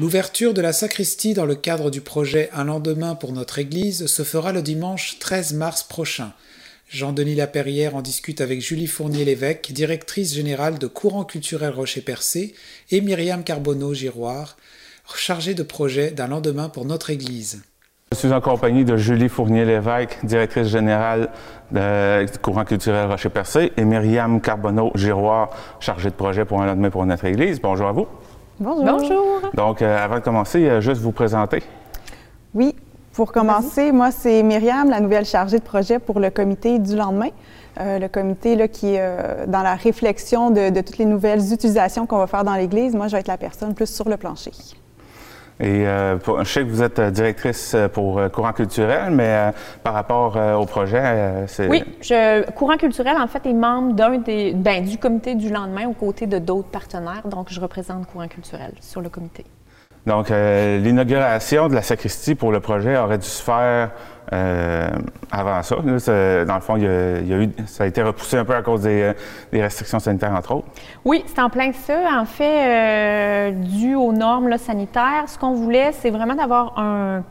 L'ouverture de la sacristie dans le cadre du projet Un lendemain pour notre Église se fera le dimanche 13 mars prochain. Jean-Denis Laperrière en discute avec Julie Fournier-Lévesque, directrice générale de Courant culturel Rocher-Percé, et Myriam Carbonneau-Giroir, chargée de projet d'un lendemain pour notre Église. Je suis en compagnie de Julie Fournier-Lévesque, directrice générale de Courant culturel Rocher-Percé, et Myriam Carbonneau-Giroir, chargée de projet pour un lendemain pour notre Église. Bonjour à vous. Bonjour. Bonjour. Donc, euh, avant de commencer, euh, juste vous présenter. Oui, pour commencer, moi, c'est Myriam, la nouvelle chargée de projet pour le comité du lendemain. Euh, le comité là, qui est dans la réflexion de, de, toutes les nouvelles utilisations qu'on va faire dans l'Église. Moi, je vais être la personne plus sur le plancher. Et euh, je sais que vous êtes euh, directrice euh, pour Courant culturel, mais par rapport au projet, c'est... Oui, je, Courant culturel, en fait, est membre d'un des, ben, du comité du lendemain aux côtés de d'autres partenaires. Donc, je représente Courant culturel sur le comité. Donc, l'inauguration de la sacristie pour le projet aurait dû se faire euh, avant ça, dans le fond, ça a été repoussé un peu à cause des, restrictions sanitaires, entre autres. Oui, c'est en plein ça. En fait, euh, dû aux normes sanitaires, ce qu'on voulait, c'est vraiment d'avoir un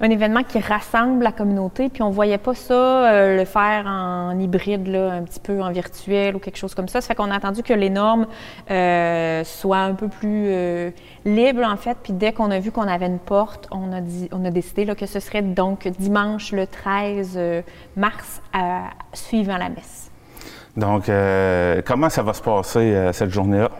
un événement qui rassemble la communauté, puis on voyait pas ça euh, le faire en hybride, un petit peu en virtuel ou quelque chose comme ça. Ça fait qu'on a attendu que les normes euh, soient un peu plus euh, libres, en fait, puis dès qu'on a vu qu'on avait une porte, on a, dit, on a décidé que ce serait donc dimanche le 13 mars, suivant la messe. Donc, comment ça va se passer cette journée-là?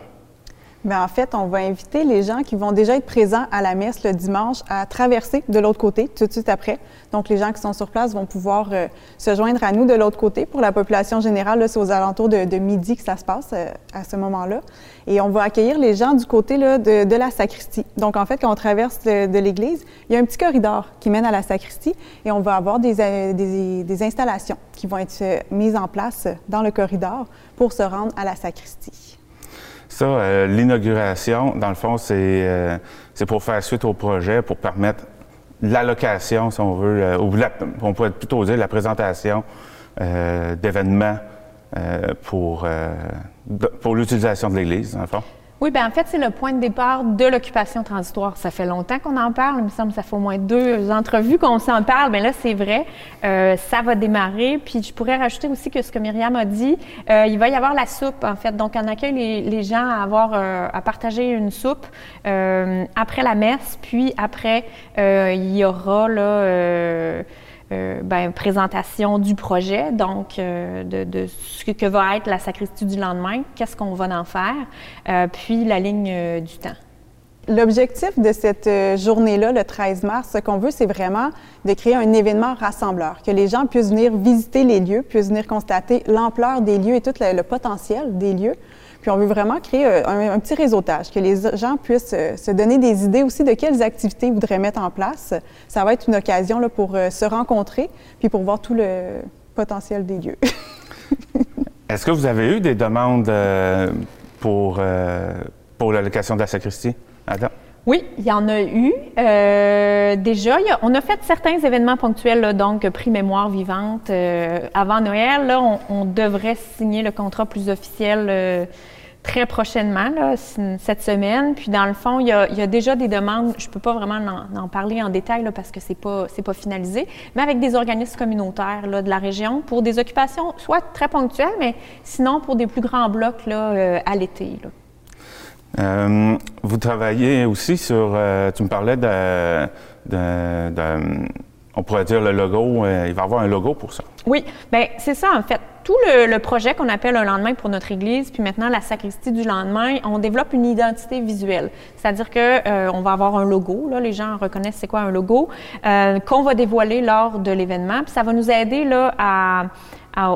Bien, en fait, on va inviter les gens qui vont déjà être présents à la messe le dimanche à traverser de l'autre côté tout de suite après. Donc, les gens qui sont sur place vont pouvoir euh, se joindre à nous de l'autre côté. Pour la population générale, c'est aux alentours de, midi que ça se passe euh, à ce moment-là. Et on va accueillir les gens du côté là, de, la sacristie. Donc, en fait, quand on traverse de, l'église, il y a un petit corridor qui mène à la sacristie et on va avoir des, euh, installations qui vont être mises en place dans le corridor pour se rendre à la sacristie. Ça, euh, l'inauguration, dans le fond, euh, c'est pour faire suite au projet, pour permettre l'allocation, si on veut, euh, ou on pourrait plutôt dire la présentation d'événements pour, pour l'utilisation de l'Église, dans le fond. Oui, bien en fait, c'est le point de départ de l'occupation transitoire. Ça fait longtemps qu'on en parle. Il me semble que ça fait au moins deux entrevues qu'on s'en parle. Mais là, c'est vrai. Euh, ça va démarrer. Puis je pourrais rajouter aussi que ce que Myriam a dit, euh, il va y avoir la soupe, en fait. Donc, on accueille les, les gens à avoir, euh, à partager une soupe après la messe. Puis après, il y aura là euh, ben, présentation du projet, donc euh, de, ce que va être la sacristie du lendemain, qu'est-ce qu'on va en faire, euh, puis la ligne du temps. L'objectif de cette journée-là, le 13 mars, ce qu'on veut, c'est vraiment de créer un événement rassembleur, que les gens puissent venir visiter les lieux, puissent venir constater l'ampleur des lieux et tout le potentiel des lieux, puis on veut vraiment créer euh, un, petit réseautage, que les gens puissent euh, se donner des idées aussi de quelles activités ils voudraient mettre en place. Ça va être une occasion pour euh, se rencontrer, puis pour voir tout le potentiel des lieux. Est-ce que vous avez eu des demandes pour, pour l'allocation de la sacristie? Adam? Oui, il y en a eu. déjà, on a fait certains événements ponctuels, donc prix mémoire vivante. avant Noël, là, on, devrait signer le contrat plus officiel très prochainement, cette semaine. Puis dans le fond, il y a, déjà des demandes, je ne peux pas vraiment en, parler en détail parce que ce n'est pas, finalisé, mais avec des organismes communautaires de la région pour des occupations soit très ponctuelles, mais sinon pour des plus grands blocs euh, à l'été. Euh, vous travaillez aussi sur, euh, tu me parlais de, on pourrait dire le logo, il va y avoir un logo pour ça. Oui, bien c'est ça en fait tout le, projet qu'on appelle un lendemain pour notre Église, puis maintenant la sacristie du lendemain, on développe une identité visuelle. C'est-à-dire que euh, on va avoir un logo, là, les gens reconnaissent c'est quoi un logo, euh, qu'on va dévoiler lors de l'événement, puis ça va nous aider là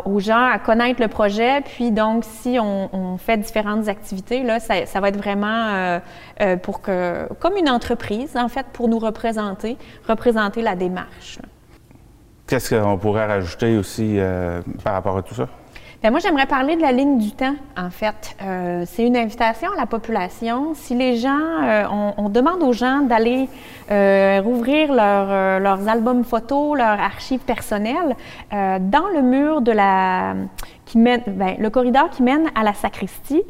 aux gens à connaître le projet. Puis donc, si on, fait différentes activités, là, ça, ça va être vraiment euh, pour que, comme une entreprise, en fait, pour nous représenter, représenter la démarche. Qu'est-ce qu'on pourrait rajouter aussi euh, par rapport à tout ça? Bien, moi, j'aimerais parler de la ligne du temps, en fait. Euh, c'est une invitation à la population. Si les gens, euh, on, demande aux gens d'aller rouvrir leurs albums photos, leurs archives personnelles dans le mur de la qui mène, ben, le corridor qui mène à la sacristie,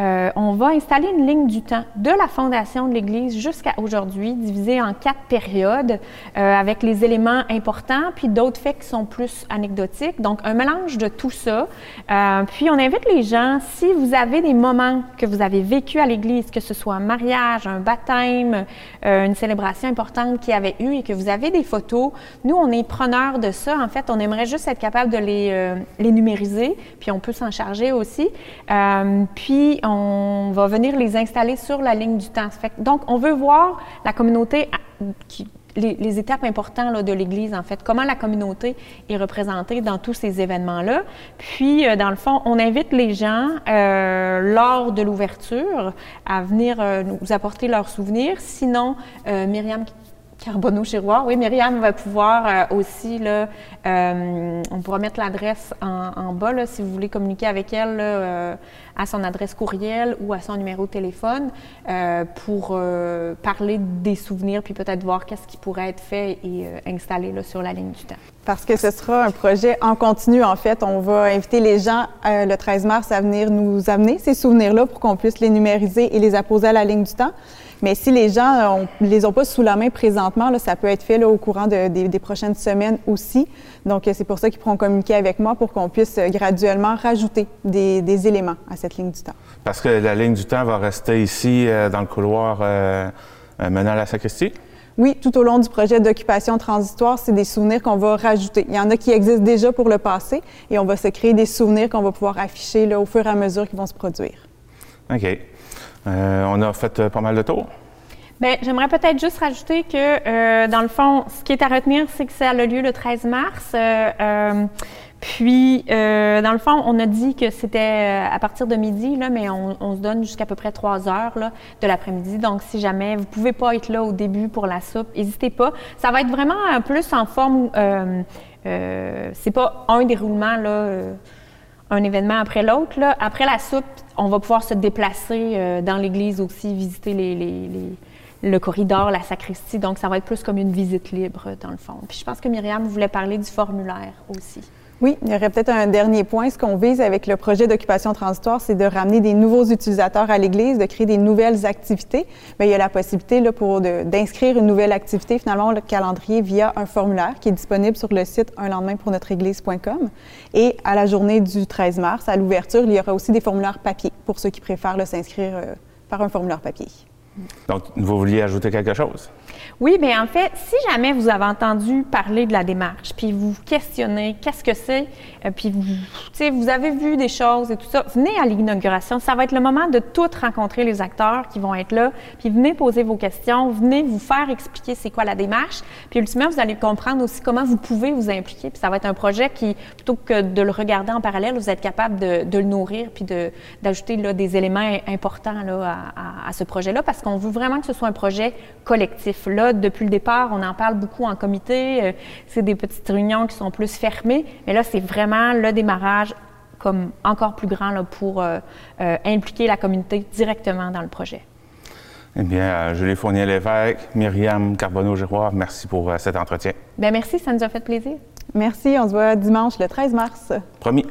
euh, on va installer une ligne du temps de la fondation de l'Église jusqu'à aujourd'hui, divisée en quatre périodes, euh, avec les éléments importants, puis d'autres faits qui sont plus anecdotiques. Donc, un mélange de tout ça. Euh, puis, on invite les gens, si vous avez des moments que vous avez vécu à l'Église, que ce soit un mariage, un baptême, une célébration importante qui avait eu et que vous avez des photos, nous, on est preneurs de ça. En fait, on aimerait juste être capable de les, les numériser, puis on peut s'en charger aussi. puis, on va venir les installer sur la ligne du temps. donc, on veut voir la communauté, les, étapes importantes de l'Église, en fait, comment la communauté est représentée dans tous ces événements-là. Puis, euh, dans le fond, on invite les gens, euh, lors de l'ouverture, à venir euh, nous apporter leurs souvenirs. Sinon, Myriam Carbonneau-Giroir. Oui, Myriam va pouvoir euh, aussi, là, euh, on pourra mettre l'adresse en, bas si vous voulez communiquer avec elle euh, à son adresse courriel ou à son numéro de téléphone pour parler des souvenirs puis peut-être voir qu'est-ce qui pourrait être fait et installé là, sur la ligne du temps. Parce que ce sera un projet en continu, en fait. On va inviter les gens le 13 mars à venir nous amener ces souvenirs-là pour qu'on puisse les numériser et les apposer à la ligne du temps. Mais si les gens ne les ont pas sous la main présentement, là, ça peut être fait là, au courant des, prochaines semaines aussi. Donc, c'est pour ça qu'ils pourront communiquer avec moi pour qu'on puisse euh, graduellement rajouter des, éléments à cette ligne du temps. Parce que la ligne du temps va rester ici euh, dans le couloir euh, menant à la sacristie? Oui, tout au long du projet d'occupation transitoire, c'est des souvenirs qu'on va rajouter. Il y en a qui existent déjà pour le passé et on va se créer des souvenirs qu'on va pouvoir afficher là, au fur et à mesure qu'ils vont se produire. OK. Euh, on a fait euh, pas mal de tours. Bien, j'aimerais peut-être juste rajouter que, euh, dans le fond, ce qui est à retenir, c'est que ça a lieu le 13 mars. puis, dans le fond, on a dit que c'était à partir de midi, là, mais on, se donne jusqu'à peu près trois heures là, de l'après-midi. Donc, si jamais vous ne pouvez pas être là au début pour la soupe, n'hésitez pas. Ça va être vraiment plus en forme. c'est pas un déroulement là un événement après l'autre. Après la soupe, on va pouvoir se déplacer euh, dans l'église aussi, visiter le corridor, la sacristie. Donc, ça va être plus comme une visite libre, dans le fond. Puis je pense que Myriam voulait parler du formulaire aussi. Oui, il y aurait peut-être un dernier point. Ce qu'on vise avec le projet d'occupation transitoire, c'est de ramener des nouveaux utilisateurs à l'Église, de créer des nouvelles activités. Mais il y a la possibilité là, pour d'inscrire une nouvelle activité, finalement, le calendrier via un formulaire qui est disponible sur le site un lendemain pour. Et à la journée du 13 mars, à l'ouverture, il y aura aussi des formulaires papier pour ceux qui préfèrent s'inscrire euh, par un formulaire papier. Donc, vous vouliez ajouter quelque chose? Oui, bien en fait, si jamais vous avez entendu parler de la démarche, puis vous questionnez qu'est-ce que c'est, euh, puis vous, vous avez vu des choses et tout ça, venez à l'inauguration. Ça va être le moment de tout rencontrer les acteurs qui vont être là, puis venez poser vos questions, venez vous faire expliquer c'est quoi la démarche, puis ultimement, vous allez comprendre aussi comment vous pouvez vous impliquer, puis ça va être un projet qui, plutôt que de le regarder en parallèle, vous êtes capable de, le nourrir, puis d'ajouter des éléments importants là, à, à ce projet-là, parce qu'on veut vraiment que ce soit un projet collectif. Là, depuis le départ, on en parle beaucoup en comité. Euh, c'est des petites réunions qui sont plus fermées, mais là, c'est vraiment le démarrage comme encore plus grand là, pour euh, euh, impliquer la communauté directement dans le projet. Eh bien, Julie Fournier-Lévesque, Myriam Carbonneau-Giroir, merci pour cet entretien. Bien, merci, ça nous a fait plaisir. Merci, on se voit dimanche le 13 mars. Promis.